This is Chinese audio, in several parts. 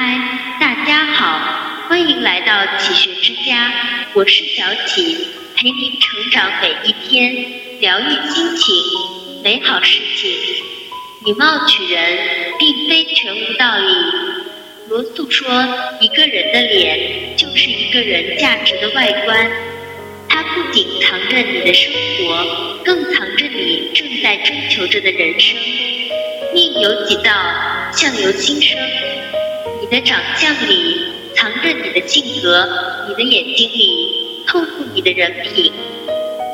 嗨，大家好，欢迎来到启学之家，我是小启，陪您成长每一天，疗愈心情，美好事情。以貌取人，并非全无道理。罗素说，一个人的脸就是一个人价值的外观，它不仅藏着你的生活，更藏着你正在追求着的人生。命由己造，相由心生。你的长相里藏着你的性格，你的眼睛里透露你的人品。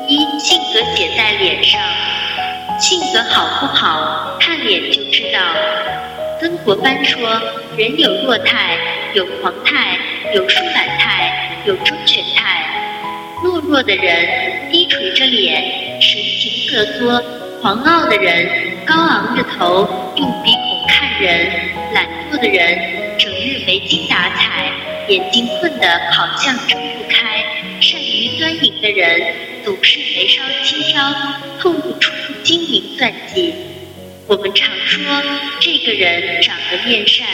一性格写在脸上，性格好不好，看脸就知道。曾国藩说：“人有弱态，有狂态，有疏懒态，有周全态。懦弱的人低垂着脸，神情瑟缩；狂傲的人高昂着头，用鼻孔看人；懒惰的人没精打采，眼睛困得好像睁不开；善于钻营的人总是眉梢轻挑，透露出精明算计。我们常说这个人长得面善，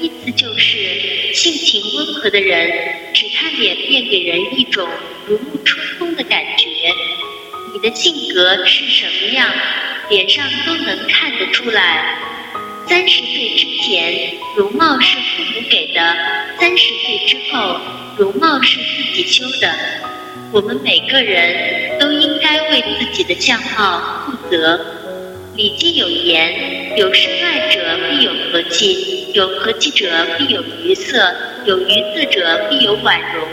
意思就是性情温和的人，只看脸面给人一种如沐春风的感觉。你的性格是什么样，脸上都能看得出来。三十岁之前，容貌是父母给的；三十岁之后，容貌是自己修的。我们每个人都应该为自己的相貌负责。《礼记》有言：“有深爱者必有和气，有和气者必有愉色，有愉色者必有婉容。”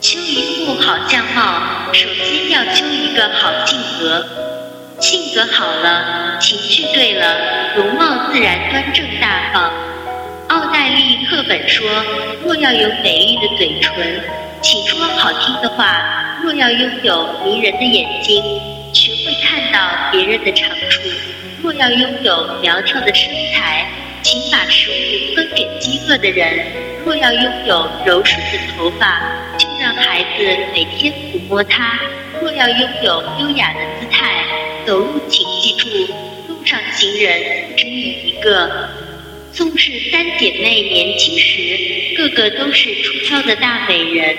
修一副好相貌，首先要修一个好性格。性格好了，情绪对了，容貌自然端正大方。奥黛丽·赫本说：“若要有美丽的嘴唇，请说好听的话；若要拥有迷人的眼睛，学会看到别人的长处；若要拥有苗条的身材，请把食物分给饥饿的人；若要拥有柔顺的头发，就让孩子每天抚摸它；若要拥有优雅的姿态，走路请记住，路上行人只你一个。宋氏三姐妹年轻时，个个都是出挑的大美人，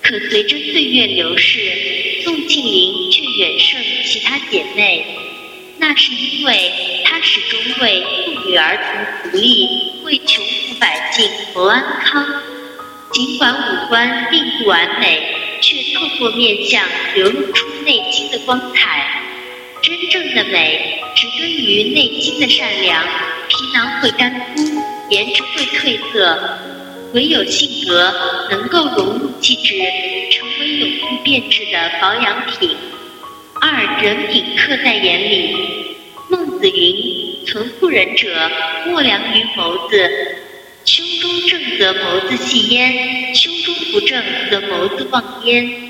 可随着岁月流逝，宋庆龄却远胜其他姐妹。那是因为她始终为妇女儿童福利，为穷苦百姓谋安康。尽管五官并不完美，却透过面相流露出内心的光彩。真正的美，植根于内心的善良。皮囊会干枯，颜值会褪色，唯有性格能够融入气质，成为永不变质的保养品。二人品刻在眼里。孟子云：“存妇人者，莫良于眸子。胸中正则眸子细焉，胸中不正则眸子望焉。”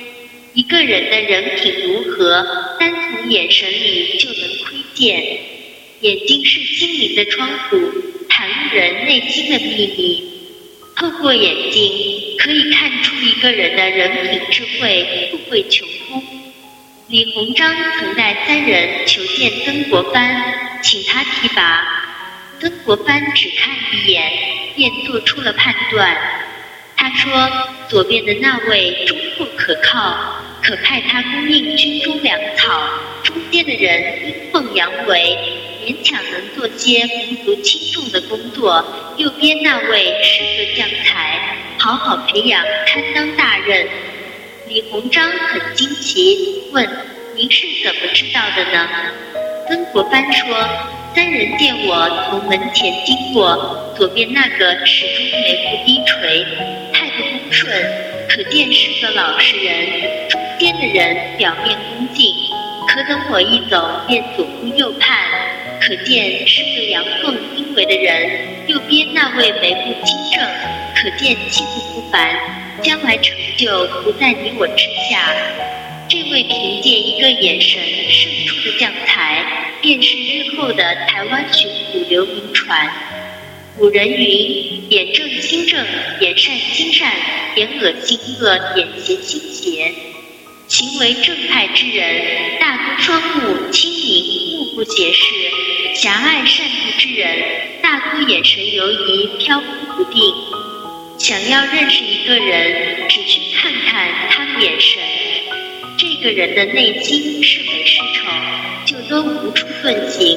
一个人的人品如何，单从眼神里就能窥见。眼睛是心灵的窗户，袒露人内心的秘密。透过眼睛，可以看出一个人的人品、智慧、富贵、穷通。李鸿章曾带三人求见曾国藩，请他提拔。曾国藩只看一眼，便做出了判断。他说：“左边的那位忠厚可靠，可派他供应军中粮草；中间的人阴奉阳违。”勉强能做些无足轻重的工作，右边那位是个将才，好好培养，堪当大任。李鸿章很惊奇，问：“您是怎么知道的呢？”曾国藩说：“三人见我从门前经过，左边那个始终眉目低垂，顺，可见是个老实人；中间的人表面恭敬，可等我一走，便左顾右盼。”可见是个阳奉阴违的人，右边那位眉目清正，可见气度不凡，将来成就不在你我之下。这位凭借一个眼神胜出的将才，便是日后的台湾巡抚刘铭传。古人云：眼正心正，眼善心善，眼恶心恶，眼邪心邪。行为正派之人，大多双目清明，目不斜视；狭隘善妒之人，大多眼神游移、飘忽不定。想要认识一个人，只需看看他的眼神，这个人的内心是美是丑，就都无处遁形。